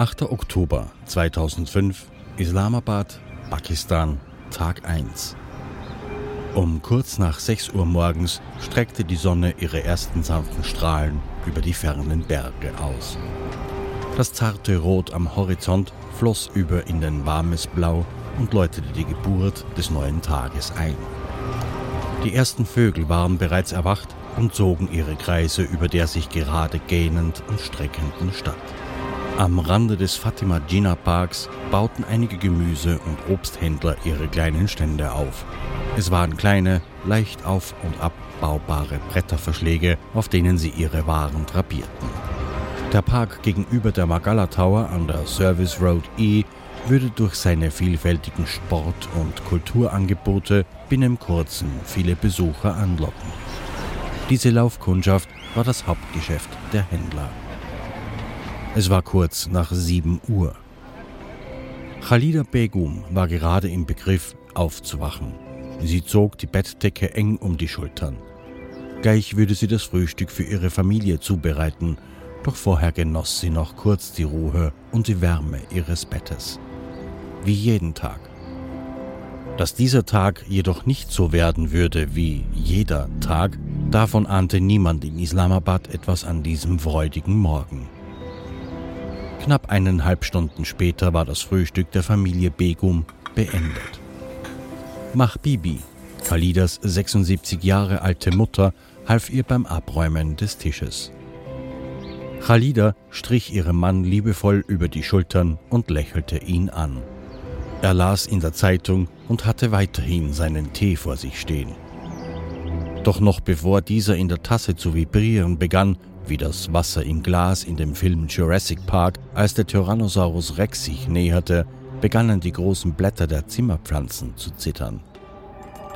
8. Oktober 2005, Islamabad, Pakistan, Tag 1. Um kurz nach 6 Uhr morgens streckte die Sonne ihre ersten sanften Strahlen über die fernen Berge aus. Das zarte Rot am Horizont floss über in ein warmes Blau und läutete die Geburt des neuen Tages ein. Die ersten Vögel waren bereits erwacht und zogen ihre Kreise über der sich gerade gähnend und streckenden Stadt. Am Rande des Fatima Jinnah Parks bauten einige Gemüse- und Obsthändler ihre kleinen Stände auf. Es waren kleine, leicht auf und abbaubare Bretterverschläge, auf denen sie ihre Waren drapierten. Der Park gegenüber der Magala Tower an der Service Road E würde durch seine vielfältigen Sport- und Kulturangebote binnen kurzem viele Besucher anlocken. Diese Laufkundschaft war das Hauptgeschäft der Händler. Es war kurz nach 7 Uhr. Khalida Begum war gerade im Begriff aufzuwachen. Sie zog die Bettdecke eng um die Schultern. Gleich würde sie das Frühstück für ihre Familie zubereiten, doch vorher genoss sie noch kurz die Ruhe und die Wärme ihres Bettes. Wie jeden Tag. Dass dieser Tag jedoch nicht so werden würde wie jeder Tag, davon ahnte niemand in Islamabad etwas an diesem freudigen Morgen. Knapp eineinhalb Stunden später war das Frühstück der Familie Begum beendet. Mahbibi, Khalidas 76 Jahre alte Mutter, half ihr beim Abräumen des Tisches. Khalida strich ihrem Mann liebevoll über die Schultern und lächelte ihn an. Er las in der Zeitung und hatte weiterhin seinen Tee vor sich stehen. Doch noch bevor dieser in der Tasse zu vibrieren begann, wie das Wasser im Glas in dem Film Jurassic Park, als der Tyrannosaurus Rex sich näherte, begannen die großen Blätter der Zimmerpflanzen zu zittern.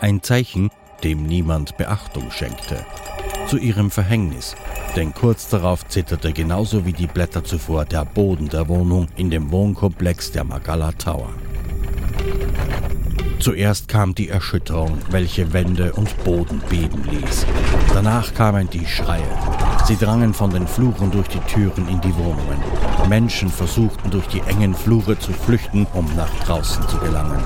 Ein Zeichen, dem niemand Beachtung schenkte. Zu ihrem Verhängnis, denn kurz darauf zitterte genauso wie die Blätter zuvor der Boden der Wohnung in dem Wohnkomplex der Magala Tower. Zuerst kam die Erschütterung, welche Wände und Boden beben ließ. Danach kamen die Schreie. Sie drangen von den Fluren durch die Türen in die Wohnungen. Menschen versuchten durch die engen Flure zu flüchten, um nach draußen zu gelangen.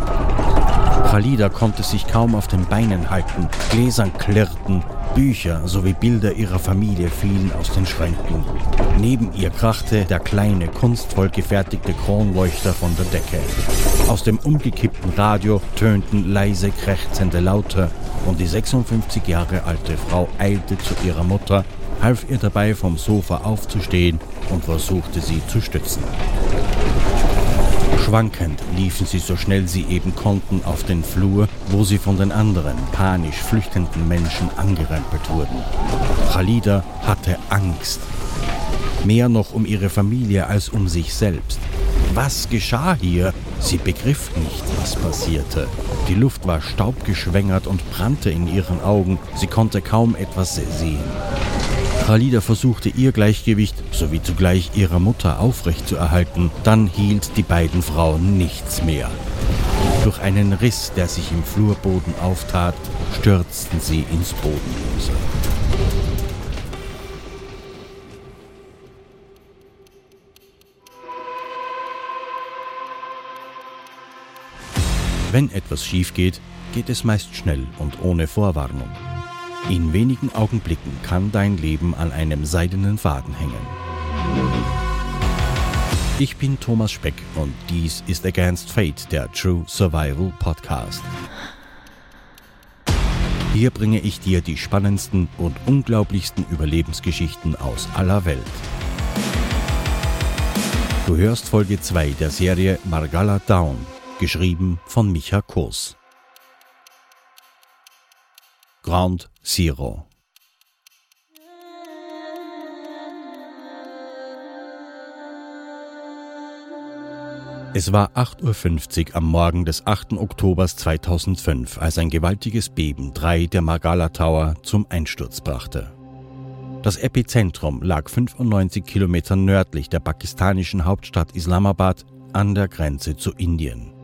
Khalida konnte sich kaum auf den Beinen halten. Gläsern klirrten, Bücher sowie Bilder ihrer Familie fielen aus den Schränken. Neben ihr krachte der kleine, kunstvoll gefertigte Kronleuchter von der Decke. Aus dem umgekippten Radio tönten leise krächzende Laute und die 56 Jahre alte Frau eilte zu ihrer Mutter, half ihr dabei vom Sofa aufzustehen und versuchte sie zu stützen. Schwankend liefen sie so schnell sie eben konnten auf den Flur, wo sie von den anderen panisch flüchtenden Menschen angerempelt wurden. Khalida hatte Angst. Mehr noch um ihre Familie als um sich selbst. Was geschah hier? Sie begriff nicht, was passierte. Die Luft war staubgeschwängert und brannte in ihren Augen. Sie konnte kaum etwas sehen. Khalida versuchte ihr Gleichgewicht sowie zugleich ihrer Mutter aufrechtzuerhalten, dann hielt die beiden Frauen nichts mehr. Durch einen Riss, der sich im Flurboden auftat, stürzten sie ins Bodenlose. Wenn etwas schief geht, geht es meist schnell und ohne Vorwarnung. In wenigen Augenblicken kann dein Leben an einem seidenen Faden hängen. Ich bin Thomas Speck und dies ist Against Fate, der True Survival Podcast. Hier bringe ich dir die spannendsten und unglaublichsten Überlebensgeschichten aus aller Welt. Du hörst Folge 2 der Serie Margalla Down, geschrieben von Micha Kurs. Ground Zero. Es war 8.50 Uhr am Morgen des 8. Oktobers 2005, als ein gewaltiges Beben drei der Magala Tower zum Einsturz brachte. Das Epizentrum lag 95 Kilometer nördlich der pakistanischen Hauptstadt Islamabad an der Grenze zu Indien.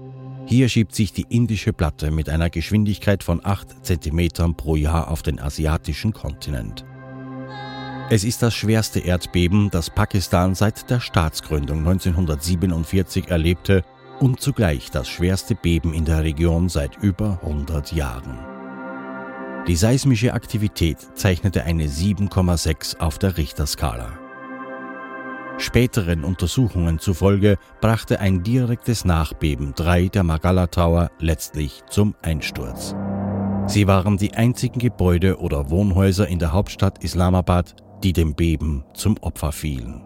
Hier schiebt sich die indische Platte mit einer Geschwindigkeit von 8 cm pro Jahr auf den asiatischen Kontinent. Es ist das schwerste Erdbeben, das Pakistan seit der Staatsgründung 1947 erlebte und zugleich das schwerste Beben in der Region seit über 100 Jahren. Die seismische Aktivität zeichnete eine 7,6 auf der Richterskala. Späteren Untersuchungen zufolge brachte ein direktes Nachbeben drei der Magala Tower letztlich zum Einsturz. Sie waren die einzigen Gebäude oder Wohnhäuser in der Hauptstadt Islamabad, die dem Beben zum Opfer fielen.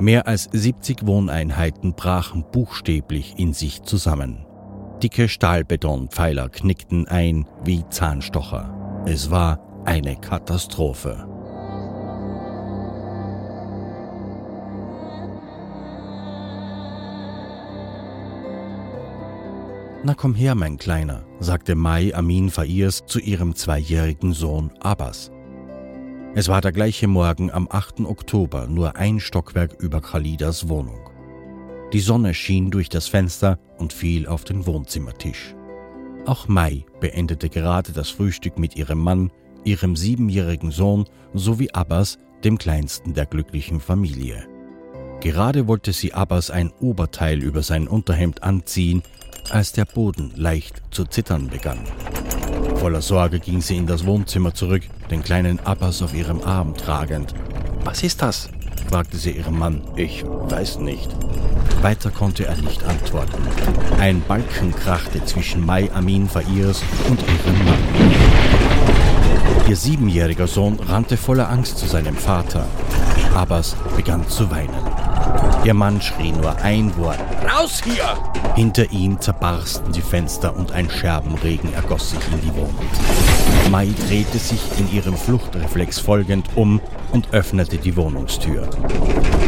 Mehr als 70 Wohneinheiten brachen buchstäblich in sich zusammen. Dicke Stahlbetonpfeiler knickten ein wie Zahnstocher. Es war eine Katastrophe. Na komm her, mein Kleiner, sagte Mai Amin Fairs zu ihrem zweijährigen Sohn Abbas. Es war der gleiche Morgen am 8. Oktober, nur ein Stockwerk über Khalidas Wohnung. Die Sonne schien durch das Fenster und fiel auf den Wohnzimmertisch. Auch Mai beendete gerade das Frühstück mit ihrem Mann, ihrem siebenjährigen Sohn sowie Abbas, dem kleinsten der glücklichen Familie. Gerade wollte sie Abbas ein Oberteil über sein Unterhemd anziehen, als der Boden leicht zu zittern begann. Voller Sorge ging sie in das Wohnzimmer zurück, den kleinen Abbas auf ihrem Arm tragend. Was ist das? fragte sie ihren Mann. Ich weiß nicht. Weiter konnte er nicht antworten. Ein Balken krachte zwischen Mai Amin Fairs und ihrem Mann. Ihr siebenjähriger Sohn rannte voller Angst zu seinem Vater. Abbas begann zu weinen. Ihr Mann schrie nur ein Wort. Raus hier! Hinter ihm zerbarsten die Fenster und ein Scherbenregen ergoss sich in die Wohnung. Mai drehte sich in ihrem Fluchtreflex folgend um und öffnete die Wohnungstür.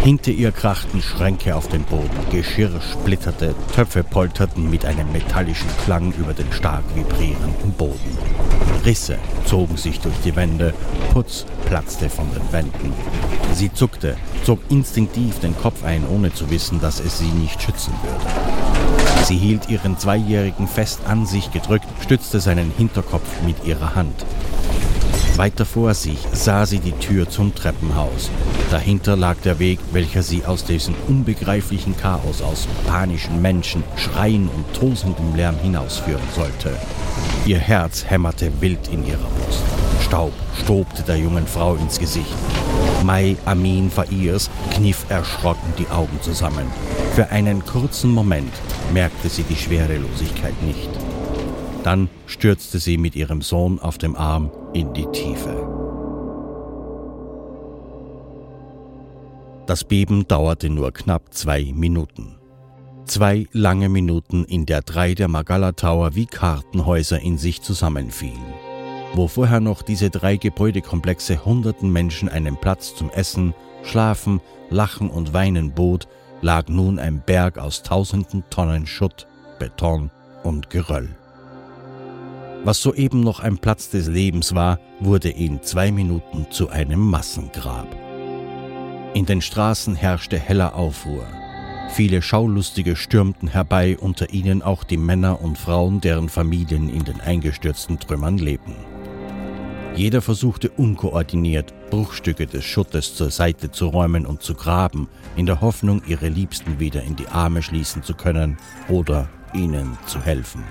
Hinter ihr krachten Schränke auf den Boden, Geschirr splitterte, Töpfe polterten mit einem metallischen Klang über den stark vibrierenden Boden. Risse zogen sich durch die Wände, Putz platzte von den Wänden. Sie zuckte, zog instinktiv den Kopf ein, ohne zu wissen, dass es sie nicht schützen würde. Sie hielt ihren Zweijährigen fest an sich gedrückt, stützte seinen Hinterkopf mit ihrer Hand. Weiter vor sich sah sie die Tür zum Treppenhaus. Dahinter lag der Weg, welcher sie aus diesem unbegreiflichen Chaos aus panischen Menschen, Schreien und tosendem Lärm hinausführen sollte. Ihr Herz hämmerte wild in ihrer Brust. Staub stobte der jungen Frau ins Gesicht. Mai Amin Fairs kniff erschrocken die Augen zusammen. Für einen kurzen Moment merkte sie die Schwerelosigkeit nicht. Dann stürzte sie mit ihrem Sohn auf dem Arm in die Tiefe. Das Beben dauerte nur knapp zwei Minuten. Zwei lange Minuten, in der drei der Magala Tower wie Kartenhäuser in sich zusammenfielen. Wo vorher noch diese drei Gebäudekomplexe hunderten Menschen einen Platz zum Essen, Schlafen, Lachen und Weinen bot, lag nun ein Berg aus tausenden Tonnen Schutt, Beton und Geröll. Was soeben noch ein Platz des Lebens war, wurde in zwei Minuten zu einem Massengrab. In den Straßen herrschte heller Aufruhr. Viele Schaulustige stürmten herbei, unter ihnen auch die Männer und Frauen, deren Familien in den eingestürzten Trümmern lebten. Jeder versuchte unkoordiniert, Bruchstücke des Schuttes zur Seite zu räumen und zu graben, in der Hoffnung, ihre Liebsten wieder in die Arme schließen zu können oder ihnen zu helfen.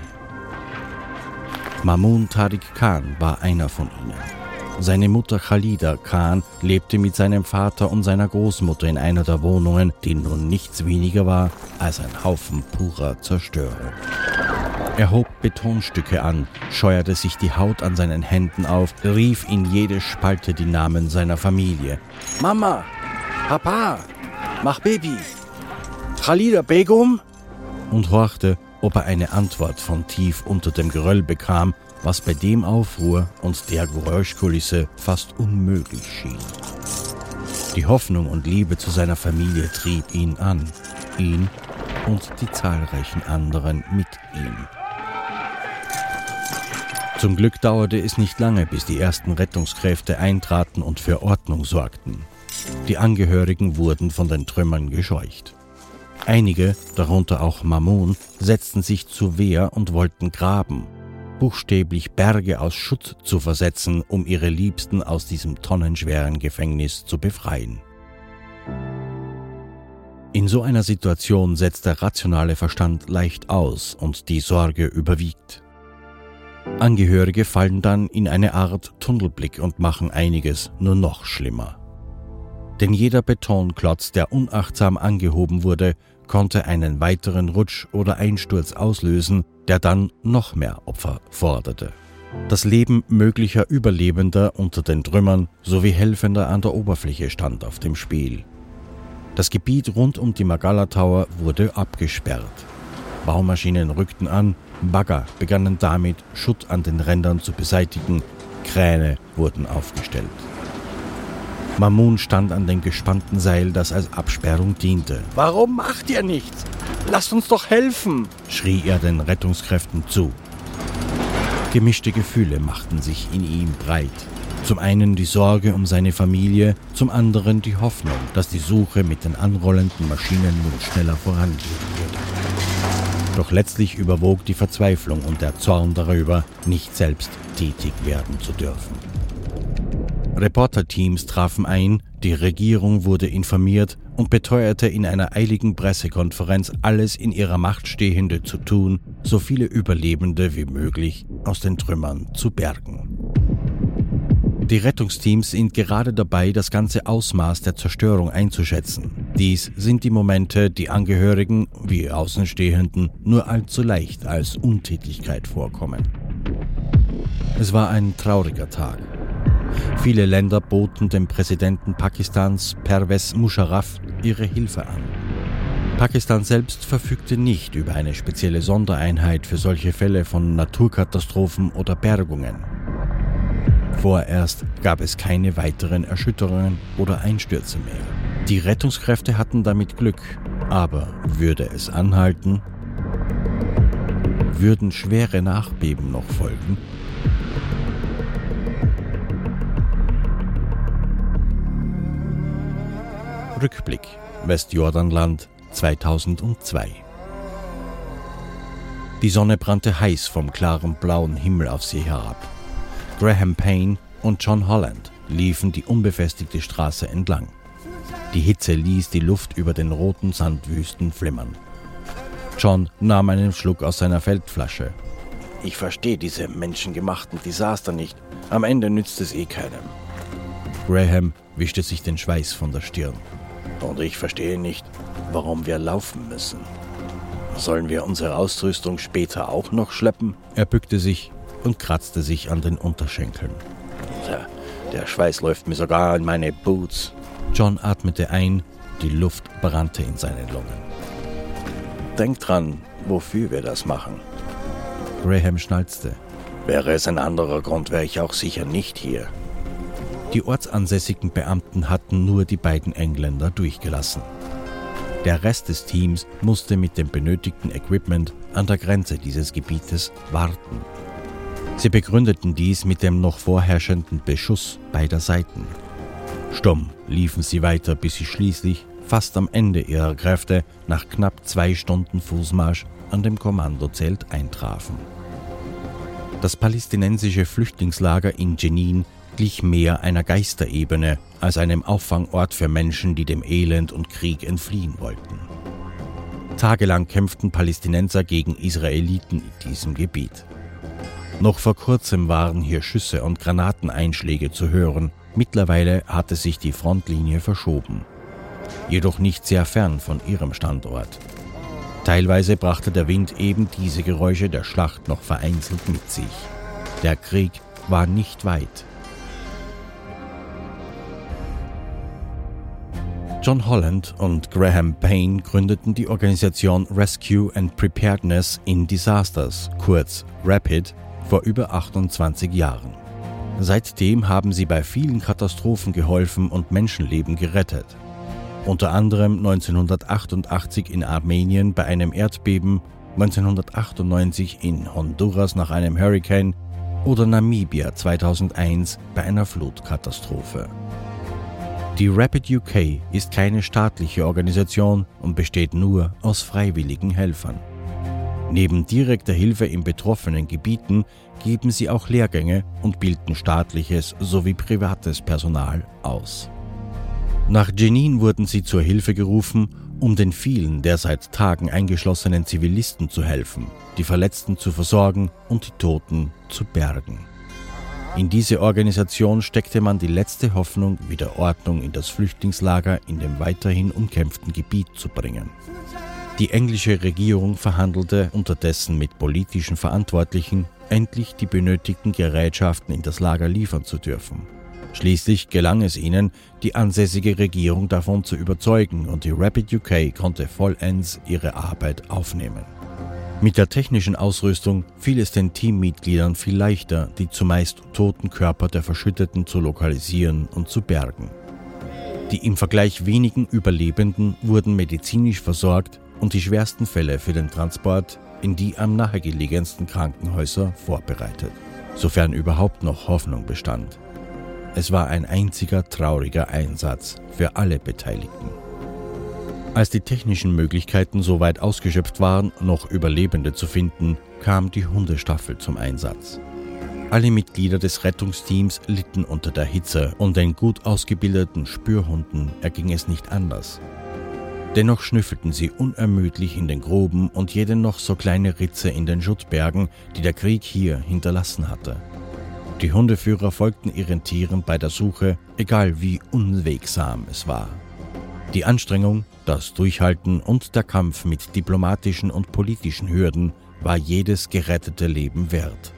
Mamun Tariq Khan war einer von ihnen. Seine Mutter Khalida Khan lebte mit seinem Vater und seiner Großmutter in einer der Wohnungen, die nun nichts weniger war als ein Haufen purer Zerstörung. Er hob Betonstücke an, scheuerte sich die Haut an seinen Händen auf, rief in jede Spalte die Namen seiner Familie. Mama, Papa, mach Baby, Khalida Begum? Und horchte, ob er eine Antwort von tief unter dem Geröll bekam, was bei dem Aufruhr und der Geräuschkulisse fast unmöglich schien. Die Hoffnung und Liebe zu seiner Familie trieb ihn an, ihn und die zahlreichen anderen mit ihm. Zum Glück dauerte es nicht lange, bis die ersten Rettungskräfte eintraten und für Ordnung sorgten. Die Angehörigen wurden von den Trümmern gescheucht. Einige, darunter auch Mamun, setzten sich zur Wehr und wollten graben. buchstäblich Berge aus Schutt zu versetzen, um ihre Liebsten aus diesem tonnenschweren Gefängnis zu befreien. In so einer Situation setzt der rationale Verstand leicht aus und die Sorge überwiegt. Angehörige fallen dann in eine Art Tunnelblick und machen einiges nur noch schlimmer. Denn jeder Betonklotz, der unachtsam angehoben wurde, konnte einen weiteren Rutsch oder Einsturz auslösen, der dann noch mehr Opfer forderte. Das Leben möglicher Überlebender unter den Trümmern sowie Helfender an der Oberfläche stand auf dem Spiel. Das Gebiet rund um die Magala Tower wurde abgesperrt. Baumaschinen rückten an, Bagger begannen damit, Schutt an den Rändern zu beseitigen, Kräne wurden aufgestellt. Mamun stand an dem gespannten Seil, das als Absperrung diente. Warum macht ihr nichts? Lasst uns doch helfen! schrie er den Rettungskräften zu. Gemischte Gefühle machten sich in ihm breit. Zum einen die Sorge um seine Familie, zum anderen die Hoffnung, dass die Suche mit den anrollenden Maschinen nun schneller vorangehen würde. Doch letztlich überwog die Verzweiflung und der Zorn darüber, nicht selbst tätig werden zu dürfen. Reporterteams trafen ein, die Regierung wurde informiert und beteuerte in einer eiligen Pressekonferenz, alles in ihrer Macht Stehende zu tun, so viele Überlebende wie möglich aus den Trümmern zu bergen. Die Rettungsteams sind gerade dabei, das ganze Ausmaß der Zerstörung einzuschätzen. Dies sind die Momente, die Angehörigen wie Außenstehenden nur allzu leicht als Untätigkeit vorkommen. Es war ein trauriger Tag. Viele Länder boten dem Präsidenten Pakistans Pervez Musharraf ihre Hilfe an. Pakistan selbst verfügte nicht über eine spezielle Sondereinheit für solche Fälle von Naturkatastrophen oder Bergungen. Vorerst gab es keine weiteren Erschütterungen oder Einstürze mehr. Die Rettungskräfte hatten damit Glück, aber würde es anhalten, würden schwere Nachbeben noch folgen, Rückblick Westjordanland 2002 Die Sonne brannte heiß vom klaren blauen Himmel auf sie herab. Graham Payne und John Holland liefen die unbefestigte Straße entlang. Die Hitze ließ die Luft über den roten Sandwüsten flimmern. John nahm einen Schluck aus seiner Feldflasche. Ich verstehe diese menschengemachten Desaster nicht. Am Ende nützt es eh keinem. Graham wischte sich den Schweiß von der Stirn. Und ich verstehe nicht, warum wir laufen müssen. Sollen wir unsere Ausrüstung später auch noch schleppen? Er bückte sich und kratzte sich an den Unterschenkeln. Der, der Schweiß läuft mir sogar in meine Boots. John atmete ein, die Luft brannte in seinen Lungen. Denk dran, wofür wir das machen. Graham schnalzte. Wäre es ein anderer Grund, wäre ich auch sicher nicht hier. Die ortsansässigen Beamten hatten nur die beiden Engländer durchgelassen. Der Rest des Teams musste mit dem benötigten Equipment an der Grenze dieses Gebietes warten. Sie begründeten dies mit dem noch vorherrschenden Beschuss beider Seiten. Stumm liefen sie weiter, bis sie schließlich, fast am Ende ihrer Kräfte, nach knapp zwei Stunden Fußmarsch an dem Kommandozelt eintrafen. Das palästinensische Flüchtlingslager in Jenin glich mehr einer Geisterebene als einem Auffangort für Menschen, die dem Elend und Krieg entfliehen wollten. Tagelang kämpften Palästinenser gegen Israeliten in diesem Gebiet. Noch vor kurzem waren hier Schüsse und Granateneinschläge zu hören, mittlerweile hatte sich die Frontlinie verschoben. Jedoch nicht sehr fern von ihrem Standort. Teilweise brachte der Wind eben diese Geräusche der Schlacht noch vereinzelt mit sich. Der Krieg war nicht weit. John Holland und Graham Payne gründeten die Organisation Rescue and Preparedness in Disasters, kurz RAPID, vor über 28 Jahren. Seitdem haben sie bei vielen Katastrophen geholfen und Menschenleben gerettet. Unter anderem 1988 in Armenien bei einem Erdbeben, 1998 in Honduras nach einem Hurricane oder Namibia 2001 bei einer Flutkatastrophe. Die Rapid UK ist keine staatliche Organisation und besteht nur aus freiwilligen Helfern. Neben direkter Hilfe in betroffenen Gebieten geben sie auch Lehrgänge und bilden staatliches sowie privates Personal aus. Nach Jenin wurden sie zur Hilfe gerufen, um den vielen der seit Tagen eingeschlossenen Zivilisten zu helfen, die Verletzten zu versorgen und die Toten zu bergen. In diese Organisation steckte man die letzte Hoffnung, wieder Ordnung in das Flüchtlingslager in dem weiterhin umkämpften Gebiet zu bringen. Die englische Regierung verhandelte unterdessen mit politischen Verantwortlichen, endlich die benötigten Gerätschaften in das Lager liefern zu dürfen. Schließlich gelang es ihnen, die ansässige Regierung davon zu überzeugen und die Rapid UK konnte vollends ihre Arbeit aufnehmen. Mit der technischen Ausrüstung fiel es den Teammitgliedern viel leichter, die zumeist toten Körper der Verschütteten zu lokalisieren und zu bergen. Die im Vergleich wenigen Überlebenden wurden medizinisch versorgt und die schwersten Fälle für den Transport in die am nahegelegensten Krankenhäuser vorbereitet, sofern überhaupt noch Hoffnung bestand. Es war ein einziger trauriger Einsatz für alle Beteiligten. Als die technischen Möglichkeiten so weit ausgeschöpft waren, noch Überlebende zu finden, kam die Hundestaffel zum Einsatz. Alle Mitglieder des Rettungsteams litten unter der Hitze und den gut ausgebildeten Spürhunden erging es nicht anders. Dennoch schnüffelten sie unermüdlich in den Gruben und jede noch so kleine Ritze in den Schuttbergen, die der Krieg hier hinterlassen hatte. Die Hundeführer folgten ihren Tieren bei der Suche, egal wie unwegsam es war. Die Anstrengung, das Durchhalten und der Kampf mit diplomatischen und politischen Hürden war jedes gerettete Leben wert.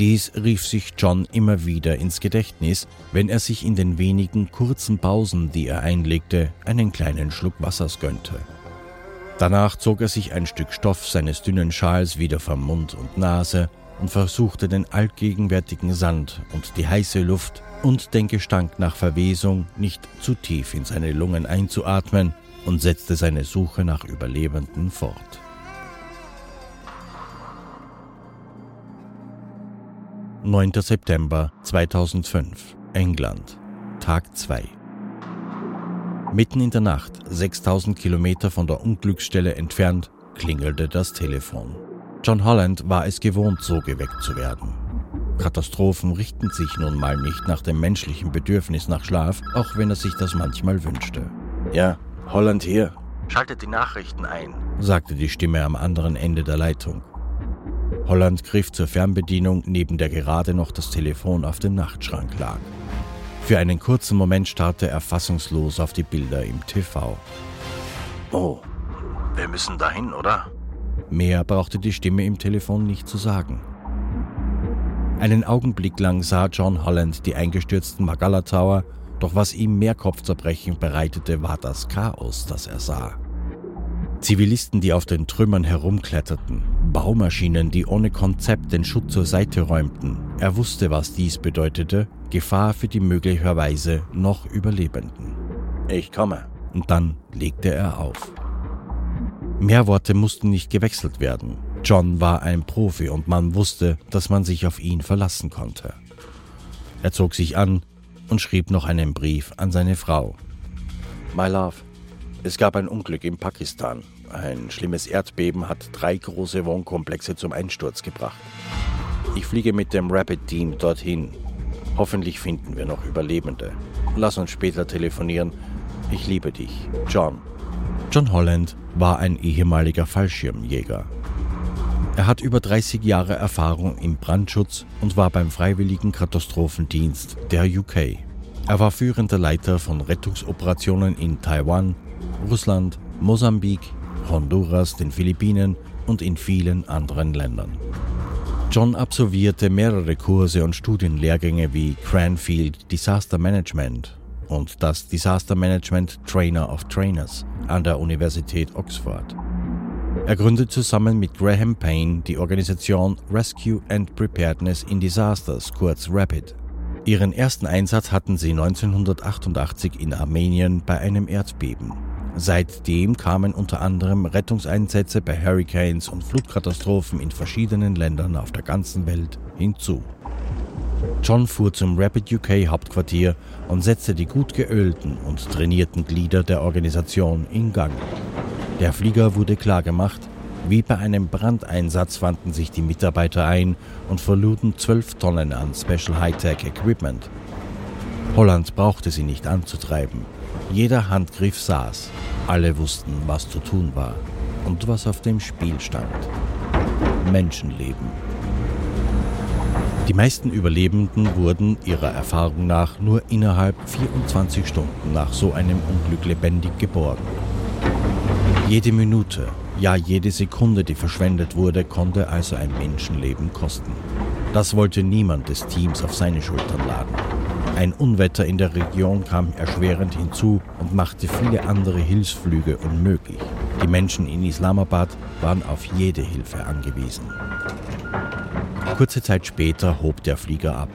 Dies rief sich John immer wieder ins Gedächtnis, wenn er sich in den wenigen kurzen Pausen, die er einlegte, einen kleinen Schluck Wassers gönnte. Danach zog er sich ein Stück Stoff seines dünnen Schals wieder vom Mund und Nase und versuchte den allgegenwärtigen Sand und die heiße Luft und den Gestank nach Verwesung nicht zu tief in seine Lungen einzuatmen und setzte seine Suche nach Überlebenden fort. Neunter September 2005, England, Tag 2. Mitten in der Nacht, 6000 Kilometer von der Unglücksstelle entfernt, klingelte das Telefon. John Holland war es gewohnt, so geweckt zu werden. Katastrophen richten sich nun mal nicht nach dem menschlichen Bedürfnis nach Schlaf, auch wenn er sich das manchmal wünschte. Ja, Holland hier. Schaltet die Nachrichten ein, sagte die Stimme am anderen Ende der Leitung. Holland griff zur Fernbedienung, neben der gerade noch das Telefon auf dem Nachtschrank lag. Für einen kurzen Moment starrte er fassungslos auf die Bilder im TV. Oh, wir müssen dahin, oder? Mehr brauchte die Stimme im Telefon nicht zu sagen. Einen Augenblick lang sah John Holland die eingestürzten Magala Tower, doch was ihm mehr Kopfzerbrechen bereitete, war das Chaos, das er sah. Zivilisten, die auf den Trümmern herumkletterten, Baumaschinen, die ohne Konzept den Schutt zur Seite räumten. Er wusste, was dies bedeutete, Gefahr für die möglicherweise noch Überlebenden. Ich komme. Und dann legte er auf. Mehr Worte mussten nicht gewechselt werden. John war ein Profi und man wusste, dass man sich auf ihn verlassen konnte. Er zog sich an und schrieb noch einen Brief an seine Frau. My Love, es gab ein Unglück in Pakistan. Ein schlimmes Erdbeben hat drei große Wohnkomplexe zum Einsturz gebracht. Ich fliege mit dem Rapid Team dorthin. Hoffentlich finden wir noch Überlebende. Lass uns später telefonieren. Ich liebe dich, John. John Holland war ein ehemaliger Fallschirmjäger. Er hat über 30 Jahre Erfahrung im Brandschutz und war beim Freiwilligen Katastrophendienst der UK. Er war führender Leiter von Rettungsoperationen in Taiwan, Russland, Mosambik, Honduras, den Philippinen und in vielen anderen Ländern. John absolvierte mehrere Kurse und Studienlehrgänge wie Cranfield Disaster Management und das Disaster Management Trainer of Trainers an der Universität Oxford. Er gründet zusammen mit Graham Payne die Organisation Rescue and Preparedness in Disasters, kurz RAPID. Ihren ersten Einsatz hatten sie 1988 in Armenien bei einem Erdbeben. Seitdem kamen unter anderem Rettungseinsätze bei Hurricanes und Flutkatastrophen in verschiedenen Ländern auf der ganzen Welt hinzu. John fuhr zum Rapid UK Hauptquartier und setzte die gut geölten und trainierten Glieder der Organisation in Gang. Der Flieger wurde klargemacht Wie bei einem Brandeinsatz fanden sich die Mitarbeiter ein und verluden zwölf Tonnen an Special Hightech Equipment. Holland brauchte sie nicht anzutreiben. Jeder Handgriff saß. Alle wussten, was zu tun war und was auf dem Spiel stand. Menschenleben. Die meisten Überlebenden wurden ihrer Erfahrung nach nur innerhalb 24 Stunden nach so einem Unglück lebendig geborgen. Jede Minute, ja jede Sekunde, die verschwendet wurde, konnte also ein Menschenleben kosten. Das wollte niemand des Teams auf seine Schultern laden. Ein Unwetter in der Region kam erschwerend hinzu und machte viele andere Hilfsflüge unmöglich. Die Menschen in Islamabad waren auf jede Hilfe angewiesen. Kurze Zeit später hob der Flieger ab.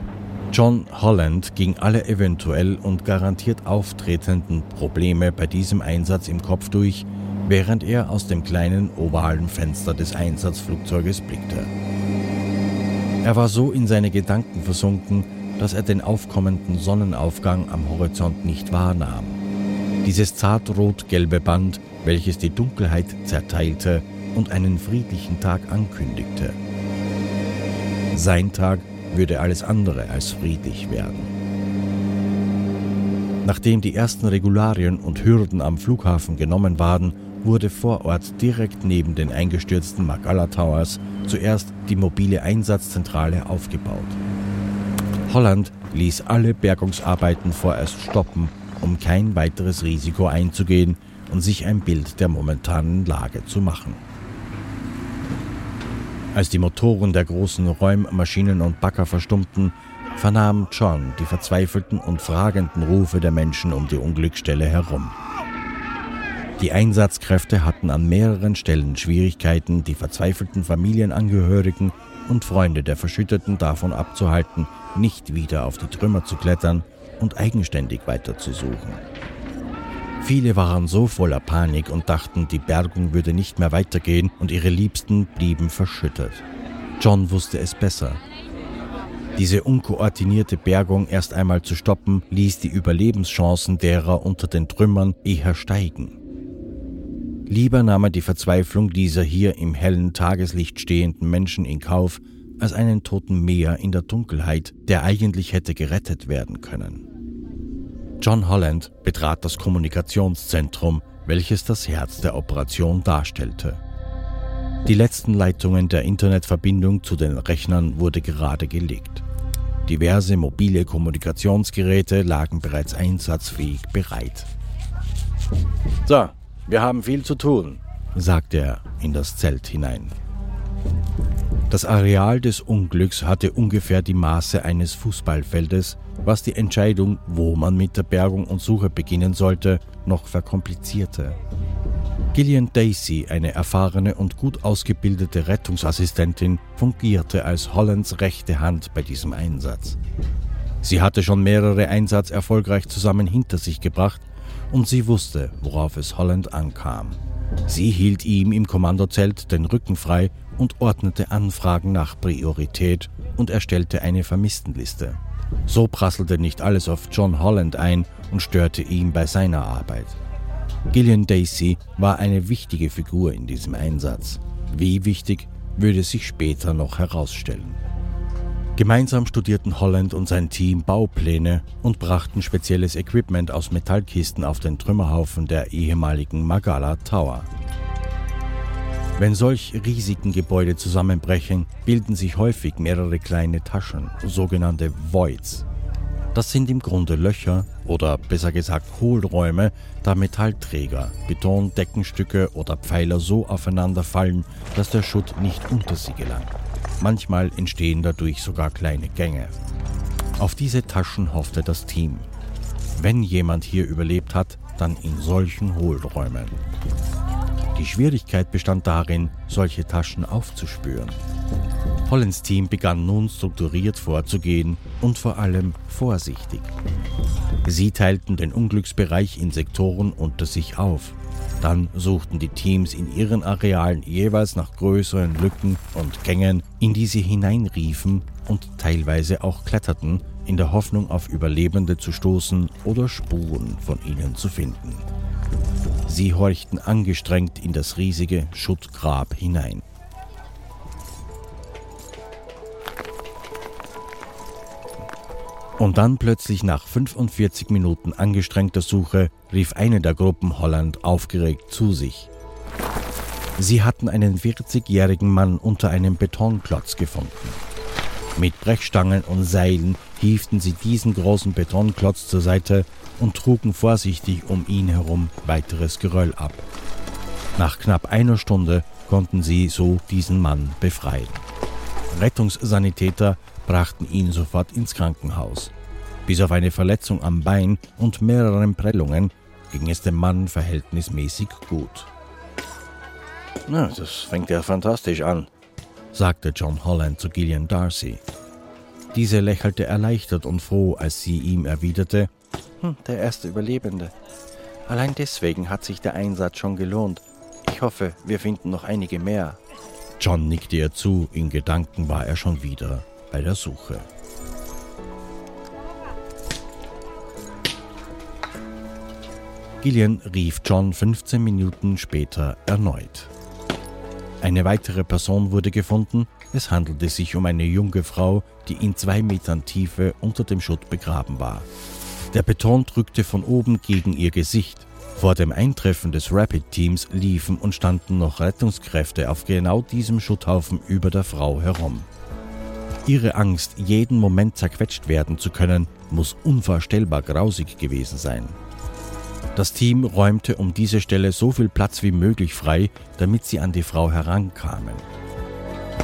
John Holland ging alle eventuell und garantiert auftretenden Probleme bei diesem Einsatz im Kopf durch, während er aus dem kleinen ovalen Fenster des Einsatzflugzeuges blickte. Er war so in seine Gedanken versunken, dass er den aufkommenden Sonnenaufgang am Horizont nicht wahrnahm. Dieses zartrot-gelbe Band, welches die Dunkelheit zerteilte und einen friedlichen Tag ankündigte. Sein Tag würde alles andere als friedlich werden. Nachdem die ersten Regularien und Hürden am Flughafen genommen waren, wurde vor Ort direkt neben den eingestürzten Magala Towers zuerst die mobile Einsatzzentrale aufgebaut. Holland ließ alle Bergungsarbeiten vorerst stoppen, um kein weiteres Risiko einzugehen und sich ein Bild der momentanen Lage zu machen. Als die Motoren der großen Räummaschinen und Bagger verstummten, vernahm John die verzweifelten und fragenden Rufe der Menschen um die Unglücksstelle herum. Die Einsatzkräfte hatten an mehreren Stellen Schwierigkeiten, die verzweifelten Familienangehörigen und Freunde der Verschütteten davon abzuhalten, nicht wieder auf die Trümmer zu klettern und eigenständig weiterzusuchen. Viele waren so voller Panik und dachten, die Bergung würde nicht mehr weitergehen und ihre Liebsten blieben verschüttet. John wusste es besser. Diese unkoordinierte Bergung erst einmal zu stoppen, ließ die Überlebenschancen derer unter den Trümmern eher steigen. Lieber nahm er die Verzweiflung dieser hier im hellen Tageslicht stehenden Menschen in Kauf, als einen toten Meer in der Dunkelheit, der eigentlich hätte gerettet werden können. John Holland betrat das Kommunikationszentrum, welches das Herz der Operation darstellte. Die letzten Leitungen der Internetverbindung zu den Rechnern wurde gerade gelegt. Diverse mobile Kommunikationsgeräte lagen bereits einsatzfähig bereit. So, wir haben viel zu tun, sagte er in das Zelt hinein. Das Areal des Unglücks hatte ungefähr die Maße eines Fußballfeldes, was die Entscheidung, wo man mit der Bergung und Suche beginnen sollte, noch verkomplizierte. Gillian Daisy, eine erfahrene und gut ausgebildete Rettungsassistentin, fungierte als Hollands rechte Hand bei diesem Einsatz. Sie hatte schon mehrere Einsatz erfolgreich zusammen hinter sich gebracht und sie wusste, worauf es Holland ankam. Sie hielt ihm im Kommandozelt den Rücken frei und ordnete Anfragen nach Priorität und erstellte eine Vermisstenliste. So prasselte nicht alles auf John Holland ein und störte ihn bei seiner Arbeit. Gillian Daisy war eine wichtige Figur in diesem Einsatz. Wie wichtig, würde sich später noch herausstellen. Gemeinsam studierten Holland und sein Team Baupläne und brachten spezielles Equipment aus Metallkisten auf den Trümmerhaufen der ehemaligen Magala Tower. Wenn solch riesigen Gebäude zusammenbrechen, bilden sich häufig mehrere kleine Taschen, sogenannte Voids. Das sind im Grunde Löcher oder besser gesagt Hohlräume, da Metallträger, Betondeckenstücke oder Pfeiler so aufeinander fallen, dass der Schutt nicht unter sie gelangt. Manchmal entstehen dadurch sogar kleine Gänge. Auf diese Taschen hoffte das Team. Wenn jemand hier überlebt hat, dann in solchen Hohlräumen. Die Schwierigkeit bestand darin, solche Taschen aufzuspüren. Hollands Team begann nun strukturiert vorzugehen und vor allem vorsichtig. Sie teilten den Unglücksbereich in Sektoren unter sich auf. Dann suchten die Teams in ihren Arealen jeweils nach größeren Lücken und Gängen, in die sie hineinriefen und teilweise auch kletterten, in der Hoffnung auf Überlebende zu stoßen oder Spuren von ihnen zu finden. Sie horchten angestrengt in das riesige Schuttgrab hinein. Und dann plötzlich nach 45 Minuten angestrengter Suche rief eine der Gruppen Holland aufgeregt zu sich. Sie hatten einen 40-jährigen Mann unter einem Betonklotz gefunden. Mit Brechstangen und Seilen hieften sie diesen großen Betonklotz zur Seite und trugen vorsichtig um ihn herum weiteres Geröll ab. Nach knapp einer Stunde konnten sie so diesen Mann befreien. Rettungssanitäter brachten ihn sofort ins Krankenhaus. Bis auf eine Verletzung am Bein und mehreren Prellungen ging es dem Mann verhältnismäßig gut. Na, das fängt ja fantastisch an, sagte John Holland zu Gillian Darcy. Diese lächelte erleichtert und froh, als sie ihm erwiderte, hm, der erste Überlebende. Allein deswegen hat sich der Einsatz schon gelohnt. Ich hoffe, wir finden noch einige mehr. John nickte ihr zu, in Gedanken war er schon wieder bei der Suche. Gillian rief John 15 Minuten später erneut. Eine weitere Person wurde gefunden. Es handelte sich um eine junge Frau, die in zwei Metern Tiefe unter dem Schutt begraben war. Der Beton drückte von oben gegen ihr Gesicht. Vor dem Eintreffen des Rapid-Teams liefen und standen noch Rettungskräfte auf genau diesem Schutthaufen über der Frau herum. Ihre Angst, jeden Moment zerquetscht werden zu können, muss unvorstellbar grausig gewesen sein. Das Team räumte um diese Stelle so viel Platz wie möglich frei, damit sie an die Frau herankamen.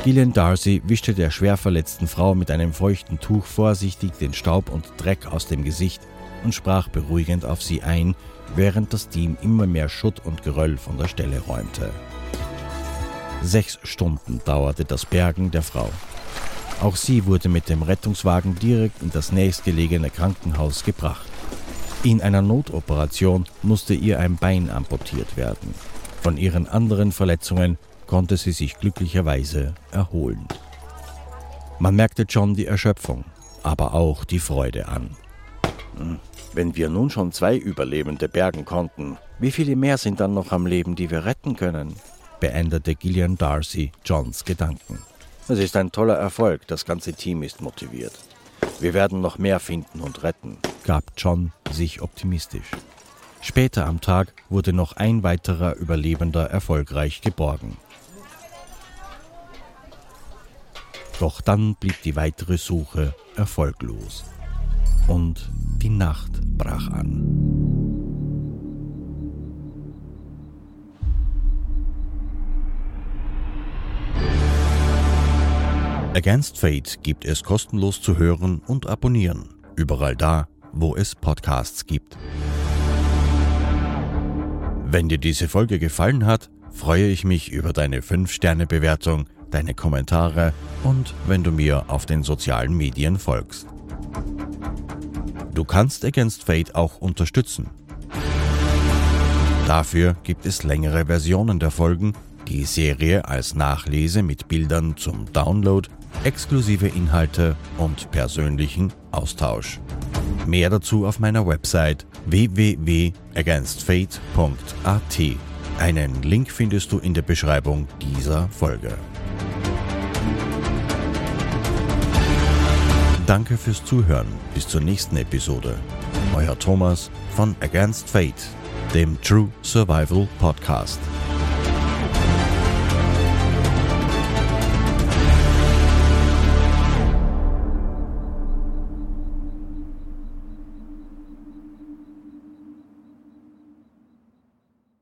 Gillian Darcy wischte der schwer verletzten Frau mit einem feuchten Tuch vorsichtig den Staub und Dreck aus dem Gesicht und sprach beruhigend auf sie ein, während das Team immer mehr Schutt und Geröll von der Stelle räumte. Sechs Stunden dauerte das Bergen der Frau. Auch sie wurde mit dem Rettungswagen direkt in das nächstgelegene Krankenhaus gebracht. In einer Notoperation musste ihr ein Bein amputiert werden. Von ihren anderen Verletzungen konnte sie sich glücklicherweise erholen. Man merkte John die Erschöpfung, aber auch die Freude an. Wenn wir nun schon zwei Überlebende bergen konnten, wie viele mehr sind dann noch am Leben, die wir retten können? beendete Gillian Darcy Johns Gedanken. Es ist ein toller Erfolg, das ganze Team ist motiviert. Wir werden noch mehr finden und retten, gab John sich optimistisch. Später am Tag wurde noch ein weiterer Überlebender erfolgreich geborgen. Doch dann blieb die weitere Suche erfolglos. Und die Nacht brach an. Against Fate gibt es kostenlos zu hören und abonnieren. Überall da, wo es Podcasts gibt. Wenn dir diese Folge gefallen hat, freue ich mich über deine 5-Sterne-Bewertung, deine Kommentare und wenn du mir auf den sozialen Medien folgst. Du kannst Against Fate auch unterstützen. Dafür gibt es längere Versionen der Folgen, die Serie als Nachlese mit Bildern zum Download exklusive Inhalte und persönlichen Austausch. Mehr dazu auf meiner Website www.againstfate.at. Einen Link findest du in der Beschreibung dieser Folge. Danke fürs Zuhören. Bis zur nächsten Episode. Euer Thomas von Against Fate, dem True Survival Podcast.